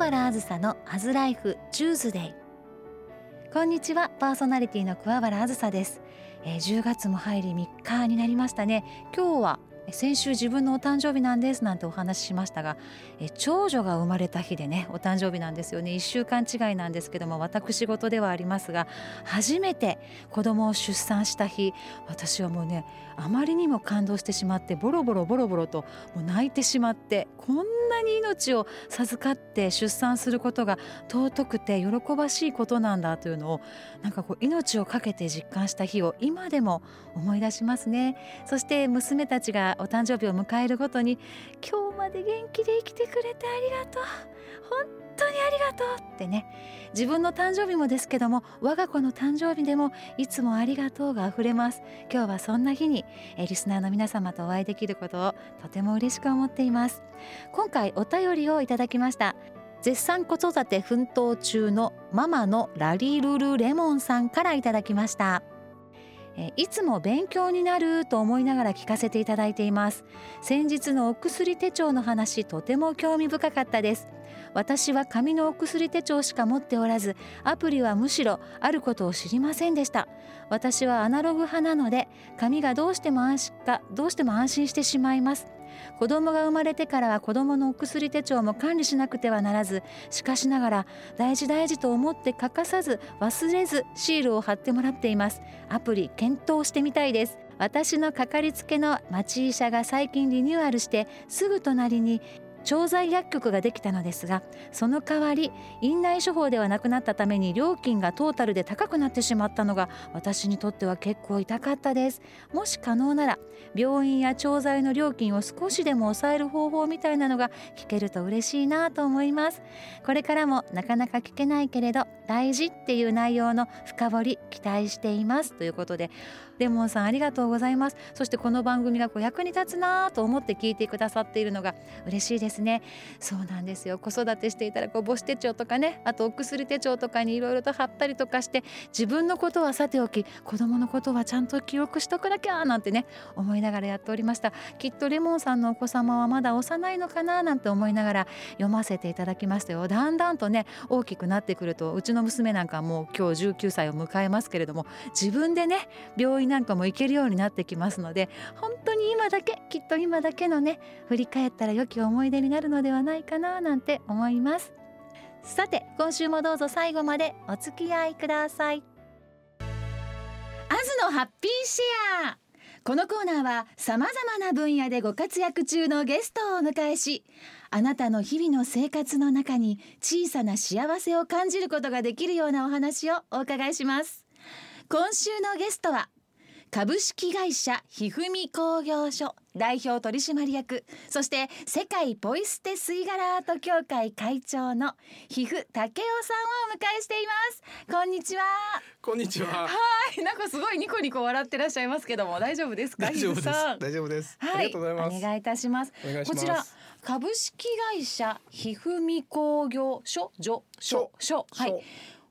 原あずさのアズライフチューズデイ。こんにちはパーソナリティの桑原あずさです、えー、10月も入り3日になりましたね。今日は先週自分のお誕生日なんですなんてお話ししましたが長女が生まれた日でねお誕生日なんですよね。1週間違いなんですけども私事ではありますが初めて子供を出産した日私はもうねあまりにも感動してしまってボロボロボロボロともう泣いてしまってこんなに命を授かって出産することが尊くて喜ばしいことなんだというのをなんかこう命を懸けて実感した日を今でも思い出しますね。そして娘たちがお誕生日を迎えるごとに今日まで元気で生きてくれてありがとう。本当にありがとうってね。自分の誕生日もですけども我が子の誕生日でもいつもありがとうがあふれます。今日はそんな日にえリスナーの皆様とお会いできることをとても嬉しく思っています。今回お便りをいただきました。絶賛子育て奮闘中のママのラリルルレモンさんからいただきました。いつも勉強になると思いながら聞かせていただいています。先日のお薬手帳の話とても興味深かったです。私は紙のお薬手帳しか持っておらずアプリはむしろあることを知りませんでした。私はアナログ派なので紙がどうしても安心かどうしても安心してしまいます。子供が生まれてからは子供のお薬手帳も管理しなくてはならずしかしながら大事大事と思って欠かさず忘れずシールを貼ってもらっています。アプリ検討してみたいです。私のかかりつけの町医者が最近リニューアルしてすぐ隣に調剤薬局ができたのですがその代わり院内処方ではなくなったために料金がトータルで高くなってしまったのが私にとっては結構痛かったです。もし可能なら病院や調剤の料金を少しでも抑える方法みたいなのが聞けると嬉しいなと思います。これからもなかなか聞けないけれど大事っていう内容の深掘り期待しています。ということでレモンさんありがとうございます。そしてこの番組がこう役に立つなと思って聞いてくださっているのが嬉しいですね。そうなんですよ。子育てしていたらこう母子手帳とかねあとお薬手帳とかにいろいろと貼ったりとかして自分のことはさておき子供のことはちゃんと記録しとくなきゃなんてね思いながらやっておりました。きっとレモンさんのお子様はまだ幼いのかななんて思いながら読ませていただきましたよ。だんだんとね大きくなってくるとうちの娘なんかもう今日19歳を迎えますけれども自分でね病院なんかも行けるようになってきますので本当に今だけきっと今だけのね振り返ったら良き思い出になるのではないかななんて思います。さて今週もどうぞ最後までお付き合いください。アズのハッピーシェア。このコーナーは様々な分野でご活躍中のゲストをお迎えしあなたの日々の生活の中に小さな幸せを感じることができるようなお話をお伺いします。今週のゲストは株式会社ひふみ工業所代表取締役そして世界ポイ捨て吸い殻アート協会会長のひふたけおさんをお迎えしています。こんにちは。こんにちは。はい。なんかすごいニコニコ笑ってらっしゃいますけども大丈夫ですか？大丈夫です。大丈夫です、はい、ありがとうございます。お願いいたします。こちら株式会社ひふみ工業所所。所。はい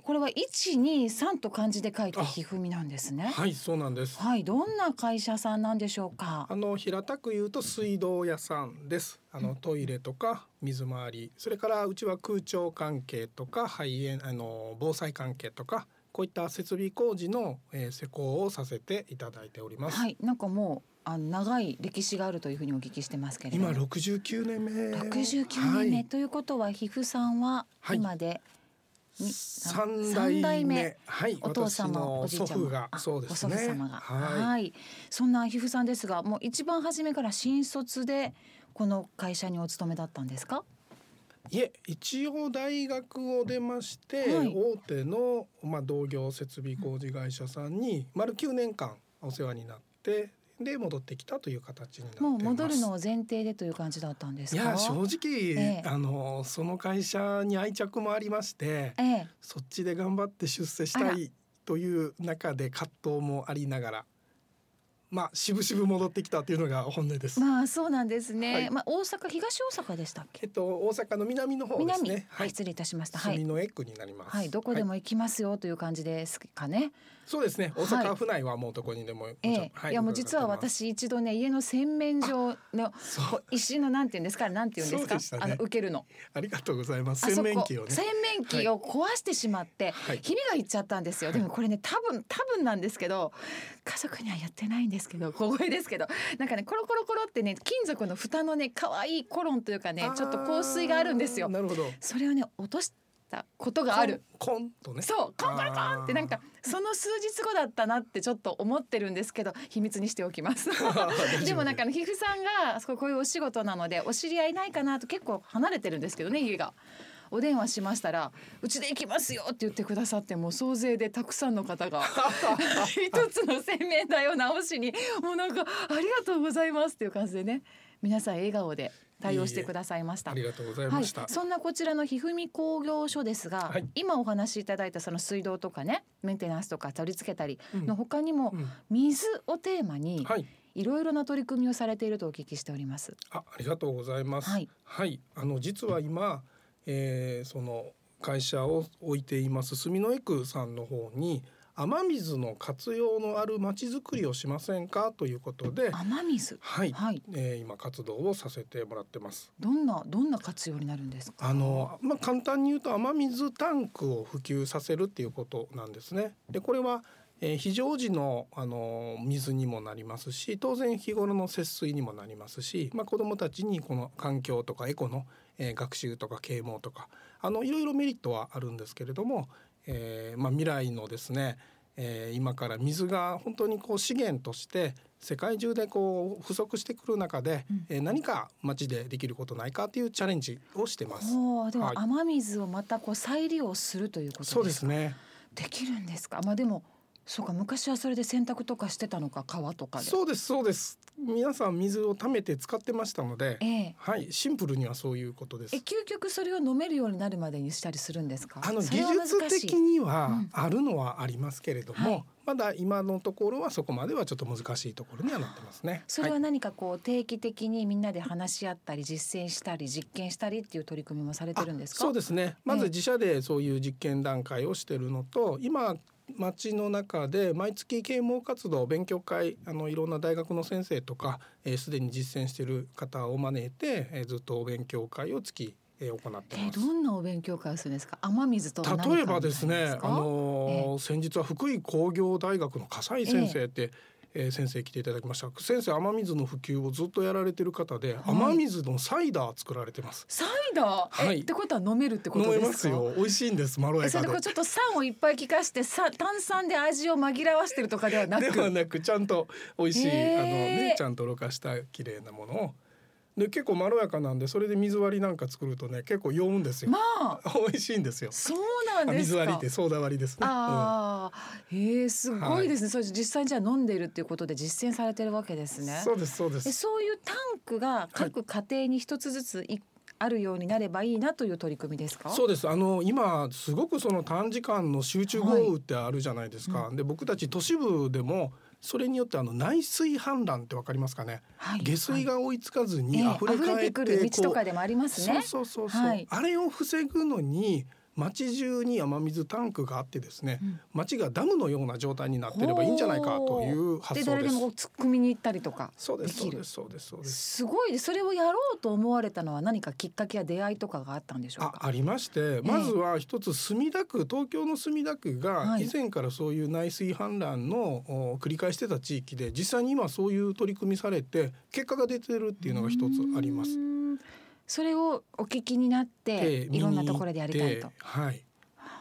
これは一二三と漢字で書いてひふみなんですね。はい、そうなんです。はい、どんな会社さんなんでしょうか？あの平たく言うと水道屋さんです。あのトイレとか水回り、それからうちは空調関係とか肺炎あの防災関係とか。こういった設備工事の、えー、施工をさせていただいております。はい、なんかもうあの長い歴史があるというふうにお聞きしてますけれども。今六十九年目。六十九年目、はい、ということは皮膚さんは今で三代目。はいお父様おじいちゃまがそうですね。お祖父様が。はい、そんな皮膚さんですがもう一番初めから新卒でこの会社にお勤めだったんですか？いえ一応大学を出まして、はい、大手の、まあ、同業設備工事会社さんに丸9年間お世話になってで戻ってきたという形になってもう戻るのを前提でという感じだったんですいや正直、ええ、あのその会社に愛着もありまして、え、そっちで頑張って出世したいという中で葛藤もありながらまあ渋々戻ってきたっていうのが本音です。まあそうなんですね。はいまあ大阪東大阪でしたっけ？えっと大阪の南の方です南、ね。はい、失礼いたしました。はい。住のエッグになります。はい、どこでも行きますよという感じですかね。そうですね。大阪府内はもうどこにでも、ええ、はいやもう実は私一度ね家の洗面所の石のなんていうんですか？なんていうんですか、ねあの受けるのありがとうございます。洗面器をね。洗面器を壊してしまって、はいひびがいっちゃったんですよ、でもこれね多分多分なんですけど家族にはやってないんですけど小声ですけどなんかねコロコロコロってね金属の蓋のね可愛いコロンというかねちょっと香水があるんですよなるほど。それをね落としたことがあるコン。とね。そうコンコンコンってなんかその数日後だったなってちょっと思ってるんですけど秘密にしておきます でもなんか皮膚さんがこういうお仕事なのでお知り合いないかなと結構離れてるんですけどね家が。お電話しましたら「うちで行きますよ」って言ってくださってもう総勢でたくさんの方が 一つの洗面台を直しにもうなんか「ありがとうございます」っていう感じでね皆さん笑顔で対応してくださいましたあ。りがとうございはい、ました。そんなこちらのひふみ工業所ですが、はい今お話しいただいたその水道とかねメンテナンスとか取り付けたりうんの他にもうん水をテーマにはい。いろいろな取り組みをされているとお聞きしております。あ、ありがとうございます。はい。あの実は今、えーその会社を置いています住のエクさんの方に雨水の活用のあるまちづくりをしませんかということで、雨水、はい、はい、えー今活動をさせてもらってます。どんなどんな活用になるんですか？あのまあ簡単に言うと雨水タンクを普及させるっていうことなんですね。でこれは、えー非常時のあの水にもなりますし当然日頃の節水にもなりますし、まあ、子どもたちにこの環境とかエコの、えー学習とか啓蒙とかあのいろいろメリットはあるんですけれども、えーまあ、未来のですね、えー今から水が本当にこう資源として世界中でこう不足してくる中で、うんえー何か町でできることないかっていうチャレンジをしてます。ではいは雨水をまたこう再利用するということですか？そうですね。できるんですか？まあでもそうか昔はそれで洗濯とかしてたのか川とかで。そうですそうです。皆さん水を貯めて使ってましたのでえ、えはいシンプルにはそういうことですえ。究極それを飲めるようになるまでにしたりするんですか？あの技術的にうはんあるのはありますけれども、はいまだ今のところはそこまではちょっと難しいところにはなってますね。それは何かこう定期的にみんなで話し合ったり実践したり実験したりっていう取り組みもされてるんですか？そうですね。まずええ自社でそういう実験段階をしてるのと、今町の中で毎月啓蒙活動勉強会あのいろんな大学の先生とかすで、ー、既に実践している方を招いて、えーずっとお勉強会を月、えー行ってえます。どんなお勉強会をするんですか？雨水と例えばですね、あみたいなのー先日は福井工業大学の笠井先生って、えー先生来ていただきました。先生雨水の普及をずっとやられてる方で、雨水のサイダー作られてます。サイダー、はい。えってことは飲めるってこ飲めとですか？ますよ。美味しいんですまろえそれやかででこうちょっと酸をいっぱい効かしてさ炭酸で味を紛らわしてるとかではなく？ではなくちゃんと美味しい、へーあのねちゃんとろ過した綺麗なものをで結構まろやかなんでそれで水割りなんか作るとね結構酔うんですよ、まあ。美味しいんですよ。そうなんあですか。水割りってソーダ割りですね、うん。ああ、へえすごいですね。それ実際にじゃあ飲んでいるっていうことで実践されてるわけですね。そうですそうです。えそういうタンクが各家庭に一つずつい、あるようになればいいなという取り組みですか？そうです。あの今すごくその短時間の集中豪雨ってあるじゃないですか、はで僕たち都市部でもそれによってあの内水氾濫ってわかりますかね、はい下水が追いつかずにええ溢れ返って,、てくる道とかでもありますね。そうそうそうそう、はい。あれを防ぐのに町中に雨水タンクがあってですね、うん。町がダムのような状態になってればいいんじゃないかという発で想です。誰でも突っ込みに行ったりとかそうですそうですそうですそうです。すごい。それをやろうと思われたのは何かきっかけや出会いとかがあったんでしょうか？あありましてまずは一つ墨田区東京の墨田区がはい。以前からそういう内水氾濫のお繰り返してた地域で実際に今そういう取り組みされて結果が出てるっていうのが一つありますそれをお聞きになってでいろんなところでやりたいと。はい。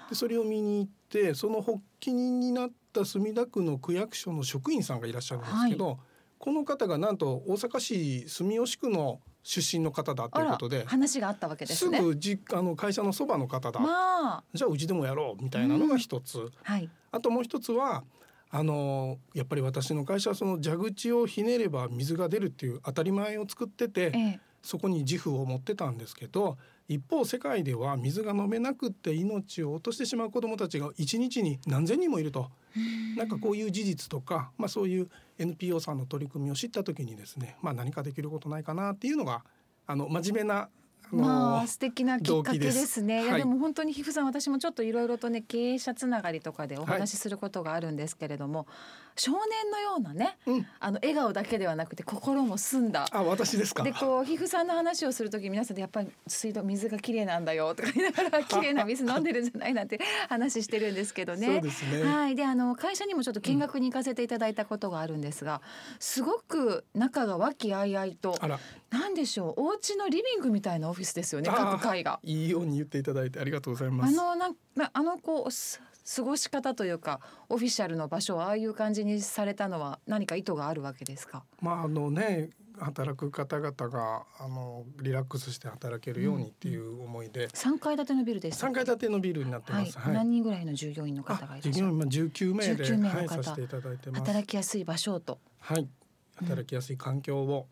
でそれを見に行ってその発起人になった墨田区の区役所の職員さんがいらっしゃるんですけど、この方がなんと大阪市住吉区の出身の方だということで話があったわけですすね。ぐじあの会社のそばの方だ、まあ。じゃあうちでもやろうみたいなのが一つ、はい。あともう一つはあのやっぱり私の会社はその蛇口をひねれば水が出るっていう当たり前を作っててええそこに自負を持ってたんですけど一方世界では水が飲めなくって命を落としてしまう子どもたちが一日に何千人もいると、なんかこういう事実とか、まあ、そういう NPO さんの取り組みを知った時にですね、まあ、何かできることないかなっていうのがあの真面目なまあ素敵なきっかけですね。いやでもはい。本当に皮膚さん私もちょっといろいろとね経営者つながりとかでお話しすることがあるんですけれども、少年のようなねうん、あの笑顔だけではなくて心も澄んだ。あ私ですか。でこう皮膚さんの話をする時皆さんでやっぱり水道水が綺麗なんだよとか言いながら綺麗な水飲んでるんじゃない？なんて 話してるんですけどね。そうですね、はい、であの会社にもちょっと見学に行かせていただいたことがあるんですが、すごく仲が和気あいあいとあら。なんでしょうお家のリビングみたいなオフィスですよね各階が。いいように言っていただいてありがとうございます。あのなあのこうす過ごし方というかオフィシャルの場所をああいう感じにされたのは何か意図があるわけですか？まああのね働く方々があのリラックスして働けるようにっていう思いで、三階建てのビルです。三階建てのビルになってはいます。、はい。何人ぐらいの従業員の方あがいらっしゃる？従業員今19名で19名の方はいさせていただいてます。働きやすい場所とはい。働きやすい環境を、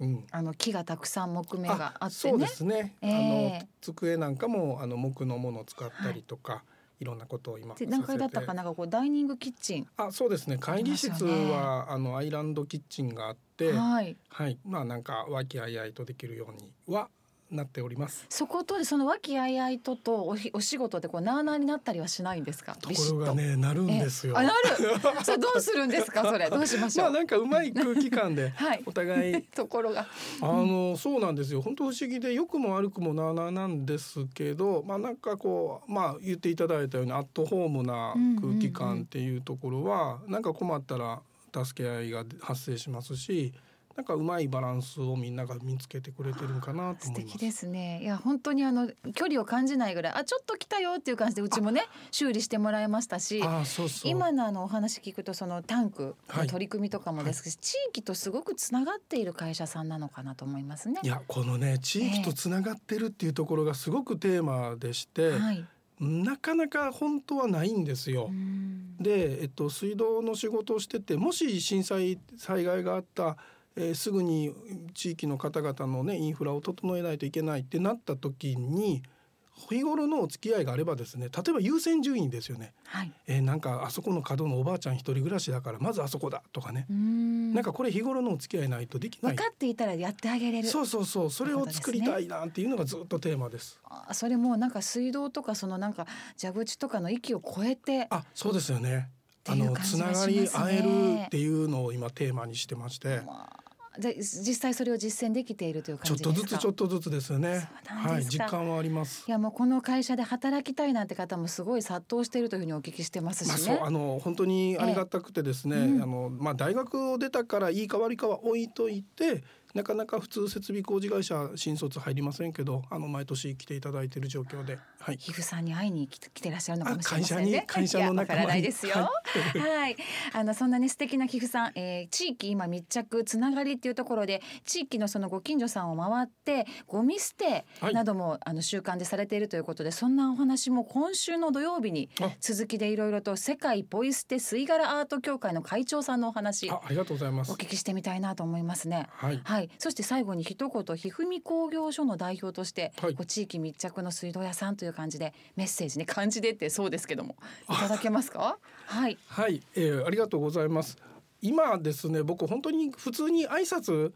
うん。あの木がたくさん木目があってそうでね。すね。ええあの机なんかもあの木のものを使ったりとか、い、ろんなことを今で何階だったかな。なんかこうダイニングキッチン。あ、そうですね。会議室はあのアイランドキッチンがあって、はい。はい。まあなんか和気あいあいとできるようにはなっております。そことその和気あいあいととおひお仕事でこうなあなあになったりはしないんですか？ところがねなるんですよ。えあなる。それどうするんですか？それどうしましょう？まあなんかうまい空気感ではい。お互い ところが。あのそうなんですよ本当不思議で良くも悪くもなあなあなんですけどまあなんかこうまあ言っていただいたようにアットホームな空気感っていうところはなんか困ったら助け合いが発生しますしなんかうまいバランスをみんなが見つけてくれてるんかなと思います。素敵ですね。いや本当にあの距離を感じないぐらいあちょっと来たよっていう感じでうちもね修理してもらいましたし。あそうそう今のあのお話聞くとそのタンクはいの取り組みとかもですし、地域とすごくつながっている会社さんなのかなと思いますねい。やこのね地域とつながってるっていうところがすごくテーマでして、はい。なかなか本当はないんですよ。うんで、えっと、水道の仕事をしててもし震災災害があった、えーすぐに地域の方々の、ね、インフラを整えないといけないってなった時に日頃のお付き合いがあればですね例えば優先順位ですよね、はい。えーなんかあそこの角のおばあちゃん一人暮らしだからまずあそこだとかね、うん。なんかこれ日頃のお付き合いないとできない。分かっていたらやってあげれる。そうそうそう。それを作りたいなっていうのがずっとテーマです。あそれもなんか水道とかそのなんか蛇口とかの域を超えて。あそうですよね。あのつながり合えるっていうのを今テーマにしてまして。まあで実際それを実践できているというちょっ感じですか？とずつちょっとずつですよね。はい、実感はありますい。やもうこの会社で働きたいなんて方もすごい殺到しているというふうにお聞きしてますまあ、しね。そうあの本当にありがたくてですね、ええうんあのまあ大学を出たからいいか悪いかは置いといてなかなか普通設備工事会社新卒入りませんけどあの毎年来ていただいている状況で、はい、皮膚さんに会いに来て来てらっしゃるのかもしれあ会社にませんね。会社の仲間にないですよ。ははい、あのそんなに素敵な皮膚さん、えー地域今密着つながりっていうところで地域のそのご近所さんを回ってゴミ捨てはい。なども、あの習慣でされているということでそんなお話も今週の土曜日にあ。続きでいろいろと世界ポイ捨て吸い殻アート協会の会長さんのお話あありがとうございます。お。聞きしてみたいなと思いますね。はい、はい、そして最後に一言ひふみ工業所の代表として、はいこう地域密着の水道屋さんという感じでメッセージね漢字でってそうですけどもいただけますか？はいはい、えー、ありがとうございます。今ですね、僕本当に普通に挨拶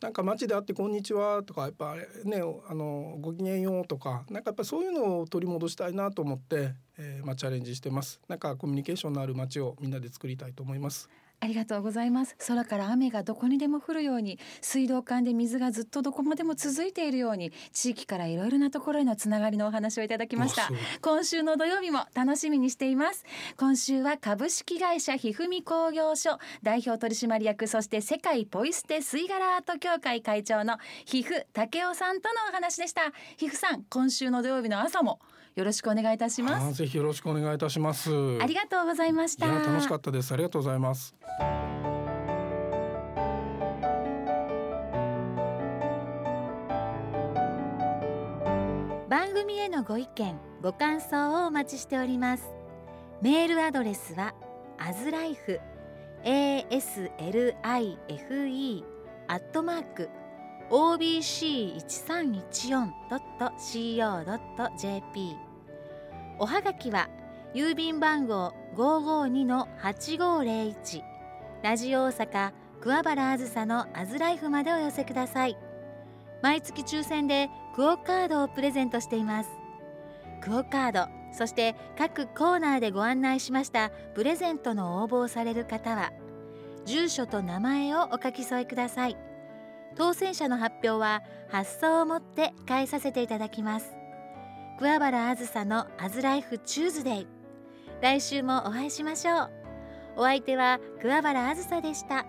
なんか街で会ってこんにちはとかやっぱねあのごきげんようとかなんかやっぱそういうのを取り戻したいなと思って、えー、まあチャレンジしてます。なんかコミュニケーションのある街をみんなで作りたいと思います。ありがとうございます。空から雨がどこにでも降るように水道管で水がずっとどこまでも続いているように地域からいろいろなところへのつながりのお話をいただきました。今週の土曜日も楽しみにしています。今週は株式会社ひふみ工業所代表取締役そして世界ポイ捨て吸い殻アート協会会長のひふ武雄さんとのお話でした。ひふさん今週の土曜日の朝もよろしくお願いいたしますぜひよろしくお願いいたします。ありがとうございました楽しかったです。ありがとうございます。番組へのご意見ご感想をお待ちしておりますメールアドレスはアズライフ aslife アットマーク obc1314.co.jp おはがきは郵便番号552-8501ラジオ大阪桑原あずさのアズライフまでお寄せください。毎月抽選でクオカードをプレゼントしています。クオカードそして各コーナーでご案内しましたプレゼントの応募をされる方は住所と名前をお書き添えください。当選者の発表は発送をもって返させていただきます。桑原あずさのアズライフチューズデイ。来週もお会いしましょう。お相手は桑原あずさでした。